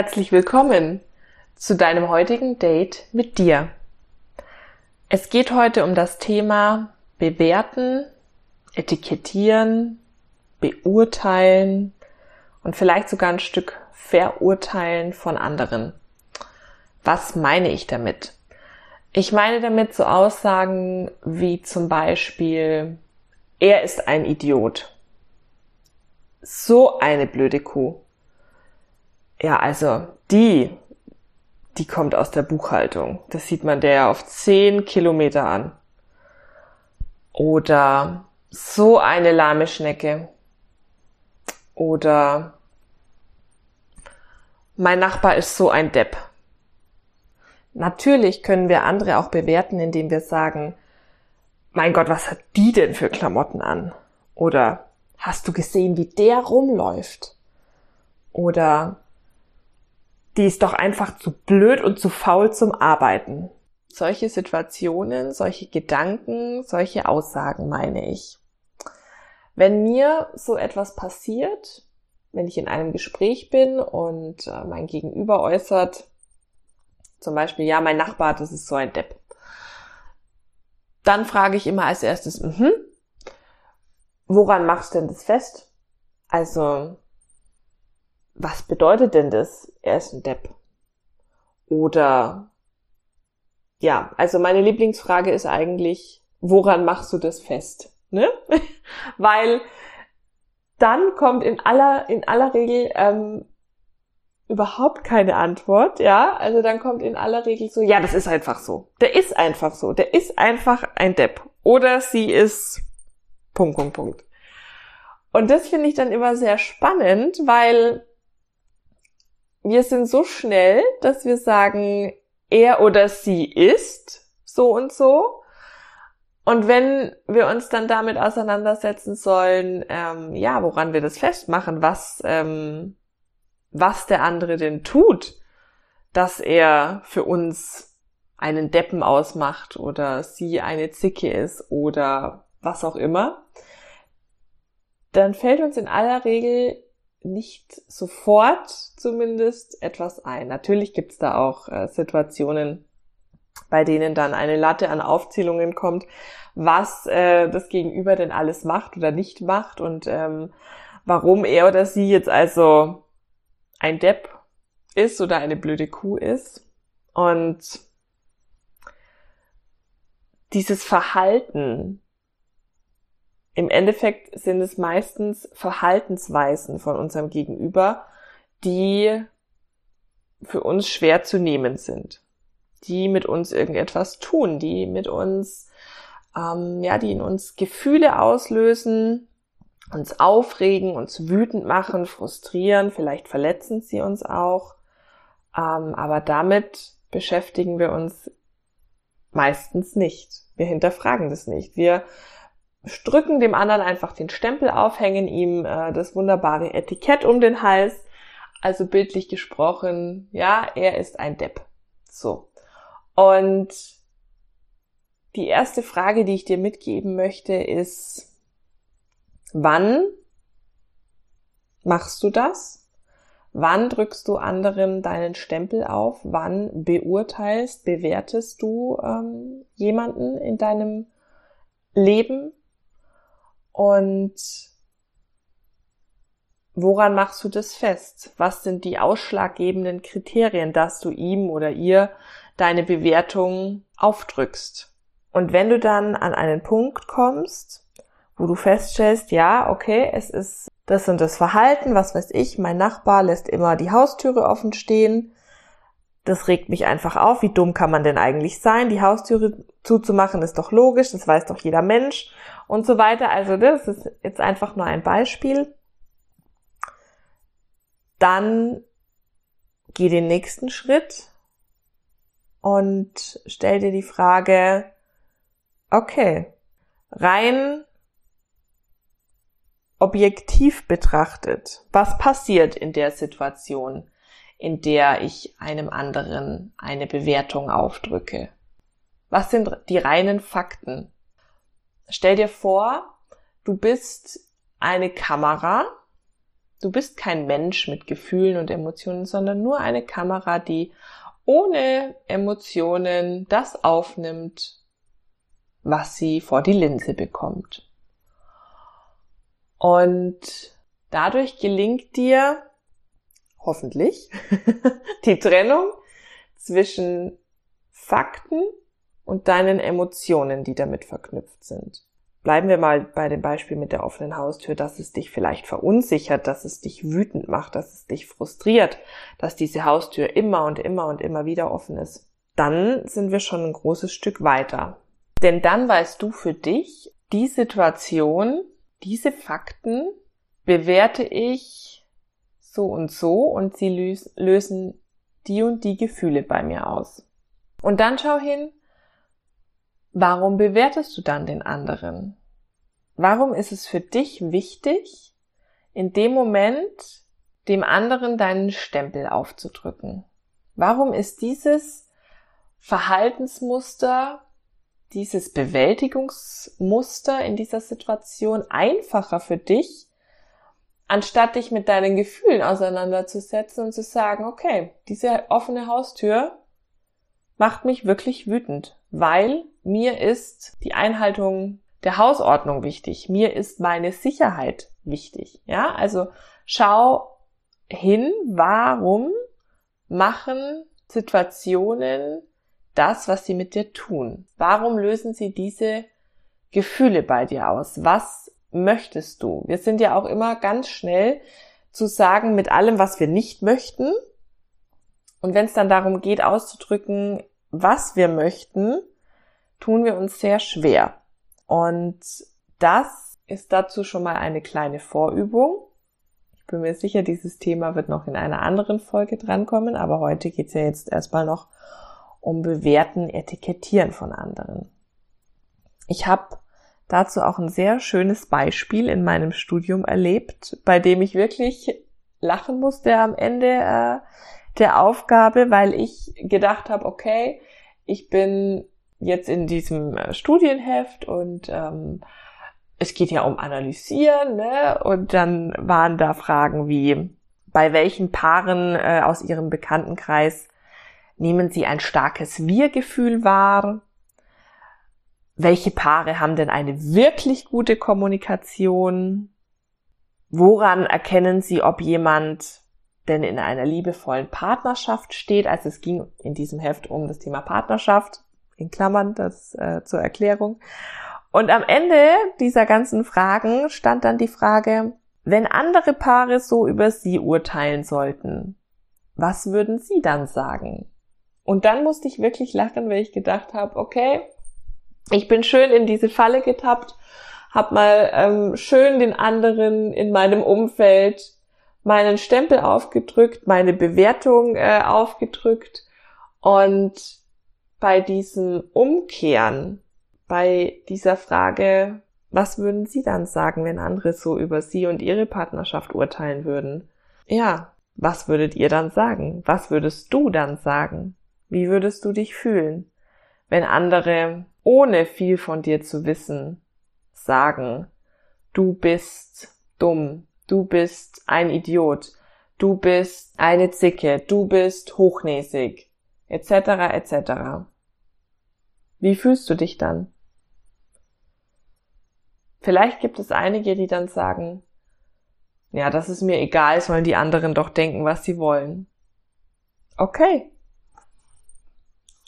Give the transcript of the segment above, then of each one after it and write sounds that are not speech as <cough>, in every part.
Herzlich willkommen zu deinem heutigen Date mit dir. Es geht heute um das Thema bewerten, etikettieren, beurteilen und vielleicht sogar ein Stück verurteilen von anderen. Was meine ich damit? Ich meine damit so Aussagen wie zum Beispiel, er ist ein Idiot. So eine blöde Kuh. Ja, also die, die kommt aus der Buchhaltung. Das sieht man der auf zehn Kilometer an. Oder so eine lahme Schnecke. Oder mein Nachbar ist so ein Depp. Natürlich können wir andere auch bewerten, indem wir sagen, mein Gott, was hat die denn für Klamotten an? Oder hast du gesehen, wie der rumläuft? Oder die ist doch einfach zu blöd und zu faul zum Arbeiten. Solche Situationen, solche Gedanken, solche Aussagen meine ich. Wenn mir so etwas passiert, wenn ich in einem Gespräch bin und äh, mein Gegenüber äußert, zum Beispiel, ja, mein Nachbar, das ist so ein Depp. Dann frage ich immer als erstes, mhm, woran machst du denn das fest? Also, was bedeutet denn das? Er ist ein Depp. Oder ja, also meine Lieblingsfrage ist eigentlich, woran machst du das fest? Ne? <laughs> Weil dann kommt in aller, in aller Regel ähm, überhaupt keine Antwort, ja. Also dann kommt in aller Regel so, ja, das ist einfach so. Der ist einfach so. Der ist einfach ein Depp. Oder sie ist Punkt, Punkt, Punkt. Und das finde ich dann immer sehr spannend, weil wir sind so schnell, dass wir sagen, er oder sie ist so und so. Und wenn wir uns dann damit auseinandersetzen sollen, ähm, ja, woran wir das festmachen, was, ähm, was der andere denn tut, dass er für uns einen Deppen ausmacht oder sie eine Zicke ist oder was auch immer, dann fällt uns in aller Regel nicht sofort zumindest etwas ein. Natürlich gibt's da auch äh, Situationen, bei denen dann eine Latte an Aufzählungen kommt, was äh, das Gegenüber denn alles macht oder nicht macht und ähm, warum er oder sie jetzt also ein Depp ist oder eine blöde Kuh ist. Und dieses Verhalten, im Endeffekt sind es meistens Verhaltensweisen von unserem Gegenüber, die für uns schwer zu nehmen sind, die mit uns irgendetwas tun, die mit uns, ähm, ja, die in uns Gefühle auslösen, uns aufregen, uns wütend machen, frustrieren, vielleicht verletzen sie uns auch, ähm, aber damit beschäftigen wir uns meistens nicht. Wir hinterfragen das nicht. Wir drücken dem anderen einfach den Stempel auf, hängen ihm äh, das wunderbare Etikett um den Hals. Also bildlich gesprochen, ja, er ist ein Depp. So. Und die erste Frage, die ich dir mitgeben möchte, ist, wann machst du das? Wann drückst du anderen deinen Stempel auf? Wann beurteilst, bewertest du ähm, jemanden in deinem Leben? Und woran machst du das fest? Was sind die ausschlaggebenden Kriterien, dass du ihm oder ihr deine Bewertung aufdrückst? Und wenn du dann an einen Punkt kommst, wo du feststellst, ja, okay, es ist das und das Verhalten, was weiß ich, mein Nachbar lässt immer die Haustüre offen stehen, das regt mich einfach auf. Wie dumm kann man denn eigentlich sein? Die Haustüre zuzumachen ist doch logisch, das weiß doch jeder Mensch und so weiter. Also das ist jetzt einfach nur ein Beispiel. Dann geh den nächsten Schritt und stell dir die Frage, okay, rein objektiv betrachtet, was passiert in der Situation, in der ich einem anderen eine Bewertung aufdrücke? Was sind die reinen Fakten? Stell dir vor, du bist eine Kamera Du bist kein Mensch mit Gefühlen und Emotionen, sondern nur eine Kamera, die ohne Emotionen das aufnimmt, was sie vor die Linse bekommt. Und dadurch gelingt dir hoffentlich <laughs> die Trennung zwischen Fakten und deinen Emotionen, die damit verknüpft sind. Bleiben wir mal bei dem Beispiel mit der offenen Haustür, dass es dich vielleicht verunsichert, dass es dich wütend macht, dass es dich frustriert, dass diese Haustür immer und immer und immer wieder offen ist. Dann sind wir schon ein großes Stück weiter. Denn dann weißt du für dich, die Situation, diese Fakten bewerte ich so und so und sie lösen die und die Gefühle bei mir aus. Und dann schau hin, warum bewertest du dann den anderen? Warum ist es für dich wichtig, in dem Moment dem anderen deinen Stempel aufzudrücken? Warum ist dieses Verhaltensmuster, dieses Bewältigungsmuster in dieser Situation einfacher für dich, anstatt dich mit deinen Gefühlen auseinanderzusetzen und zu sagen, okay, diese offene Haustür macht mich wirklich wütend, weil mir ist die Einhaltung der Hausordnung wichtig. Mir ist meine Sicherheit wichtig. Ja, also schau hin, warum machen Situationen das, was sie mit dir tun? Warum lösen sie diese Gefühle bei dir aus? Was möchtest du? Wir sind ja auch immer ganz schnell zu sagen mit allem, was wir nicht möchten. Und wenn es dann darum geht, auszudrücken, was wir möchten, tun wir uns sehr schwer. Und das ist dazu schon mal eine kleine Vorübung. Ich bin mir sicher, dieses Thema wird noch in einer anderen Folge drankommen, aber heute geht's ja jetzt erstmal noch um Bewerten, Etikettieren von anderen. Ich habe dazu auch ein sehr schönes Beispiel in meinem Studium erlebt, bei dem ich wirklich lachen musste am Ende äh, der Aufgabe, weil ich gedacht habe, okay, ich bin jetzt in diesem äh, Studienheft und ähm, es geht ja um Analysieren, ne? Und dann waren da Fragen wie, bei welchen Paaren äh, aus ihrem Bekanntenkreis nehmen sie ein starkes Wir-Gefühl wahr? Welche Paare haben denn eine wirklich gute Kommunikation? Woran erkennen sie, ob jemand denn in einer liebevollen Partnerschaft steht? Also es ging in diesem Heft um das Thema Partnerschaft in Klammern, das äh, zur Erklärung. Und am Ende dieser ganzen Fragen stand dann die Frage, wenn andere Paare so über sie urteilen sollten, was würden sie dann sagen? Und dann musste ich wirklich lachen, weil ich gedacht habe, okay, ich bin schön in diese Falle getappt, hab mal ähm, schön den anderen in meinem Umfeld meinen Stempel aufgedrückt, meine Bewertung äh, aufgedrückt und bei diesem Umkehren, bei dieser Frage, was würden Sie dann sagen, wenn andere so über Sie und Ihre Partnerschaft urteilen würden? Ja, was würdet ihr dann sagen? Was würdest du dann sagen? Wie würdest du dich fühlen, wenn andere, ohne viel von dir zu wissen, sagen, du bist dumm, du bist ein Idiot, du bist eine Zicke, du bist hochnäsig, etc. etc. Wie fühlst du dich dann? Vielleicht gibt es einige, die dann sagen, ja, das ist mir egal, sollen die anderen doch denken, was sie wollen. Okay.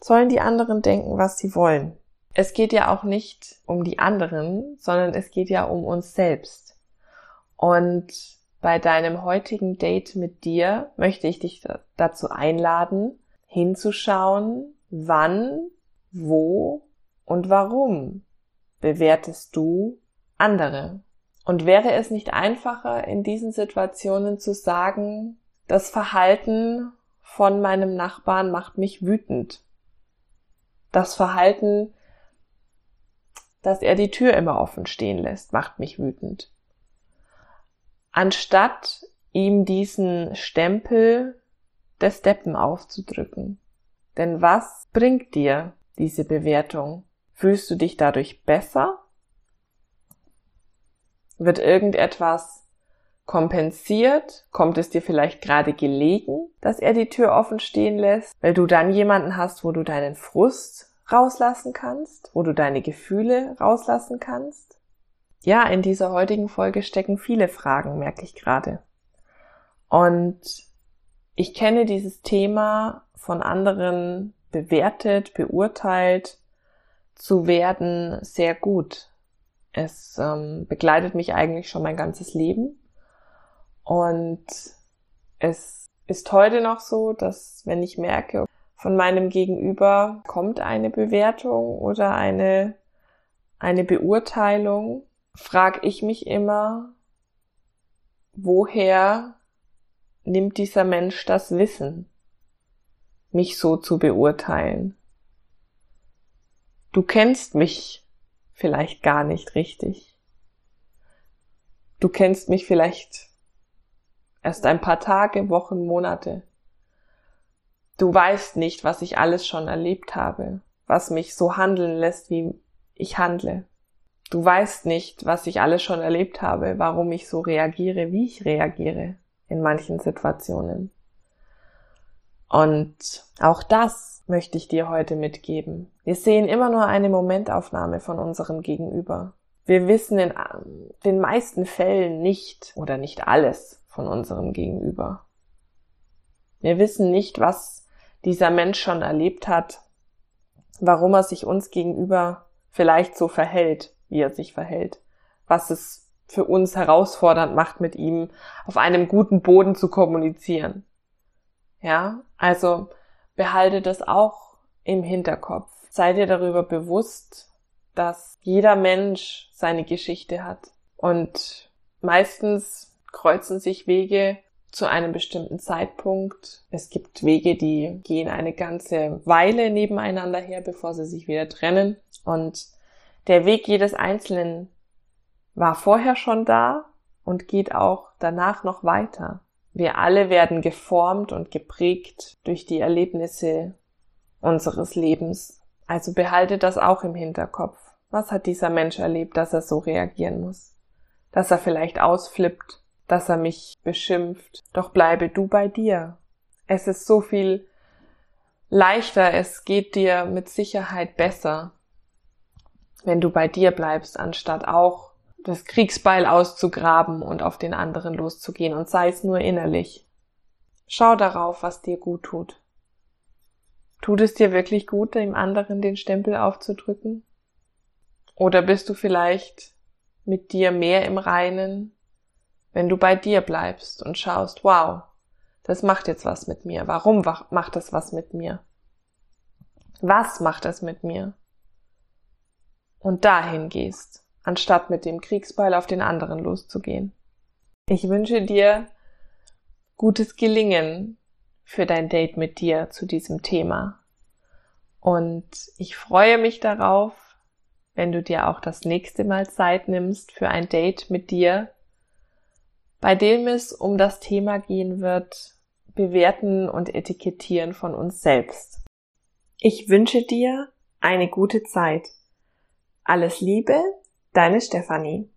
Sollen die anderen denken, was sie wollen. Es geht ja auch nicht um die anderen, sondern es geht ja um uns selbst. Und bei deinem heutigen Date mit dir möchte ich dich dazu einladen, hinzuschauen, wann, wo und warum bewertest du andere? Und wäre es nicht einfacher, in diesen Situationen zu sagen, das Verhalten von meinem Nachbarn macht mich wütend. Das Verhalten, dass er die Tür immer offen stehen lässt, macht mich wütend. Anstatt ihm diesen Stempel des Deppen aufzudrücken. Denn was bringt dir diese Bewertung? Fühlst du dich dadurch besser? Wird irgendetwas kompensiert? Kommt es dir vielleicht gerade gelegen, dass er die Tür offen stehen lässt, weil du dann jemanden hast, wo du deinen Frust rauslassen kannst, wo du deine Gefühle rauslassen kannst? Ja, in dieser heutigen Folge stecken viele Fragen, merke ich gerade. Und ich kenne dieses Thema von anderen bewertet, beurteilt zu werden sehr gut. Es ähm, begleitet mich eigentlich schon mein ganzes Leben. Und es ist heute noch so, dass wenn ich merke, von meinem Gegenüber kommt eine Bewertung oder eine, eine Beurteilung, frage ich mich immer, woher nimmt dieser Mensch das Wissen, mich so zu beurteilen? Du kennst mich vielleicht gar nicht richtig. Du kennst mich vielleicht erst ein paar Tage, Wochen, Monate. Du weißt nicht, was ich alles schon erlebt habe, was mich so handeln lässt, wie ich handle. Du weißt nicht, was ich alles schon erlebt habe, warum ich so reagiere, wie ich reagiere in manchen Situationen. Und auch das möchte ich dir heute mitgeben. Wir sehen immer nur eine Momentaufnahme von unserem Gegenüber. Wir wissen in den meisten Fällen nicht oder nicht alles von unserem Gegenüber. Wir wissen nicht, was dieser Mensch schon erlebt hat, warum er sich uns gegenüber vielleicht so verhält, wie er sich verhält, was es für uns herausfordernd macht, mit ihm auf einem guten Boden zu kommunizieren. Ja, also behalte das auch im Hinterkopf. Sei dir darüber bewusst, dass jeder Mensch seine Geschichte hat. Und meistens kreuzen sich Wege zu einem bestimmten Zeitpunkt. Es gibt Wege, die gehen eine ganze Weile nebeneinander her, bevor sie sich wieder trennen. Und der Weg jedes Einzelnen war vorher schon da und geht auch danach noch weiter. Wir alle werden geformt und geprägt durch die Erlebnisse unseres Lebens. Also behalte das auch im Hinterkopf. Was hat dieser Mensch erlebt, dass er so reagieren muss? Dass er vielleicht ausflippt, dass er mich beschimpft. Doch bleibe du bei dir. Es ist so viel leichter, es geht dir mit Sicherheit besser, wenn du bei dir bleibst, anstatt auch das Kriegsbeil auszugraben und auf den anderen loszugehen und sei es nur innerlich. Schau darauf, was dir gut tut. Tut es dir wirklich gut, dem anderen den Stempel aufzudrücken? Oder bist du vielleicht mit dir mehr im Reinen, wenn du bei dir bleibst und schaust, wow, das macht jetzt was mit mir. Warum macht das was mit mir? Was macht es mit mir? Und dahin gehst anstatt mit dem Kriegsbeil auf den anderen loszugehen. Ich wünsche dir gutes Gelingen für dein Date mit dir zu diesem Thema. Und ich freue mich darauf, wenn du dir auch das nächste Mal Zeit nimmst für ein Date mit dir, bei dem es um das Thema gehen wird, bewerten und etikettieren von uns selbst. Ich wünsche dir eine gute Zeit. Alles Liebe, Deine Stefanie.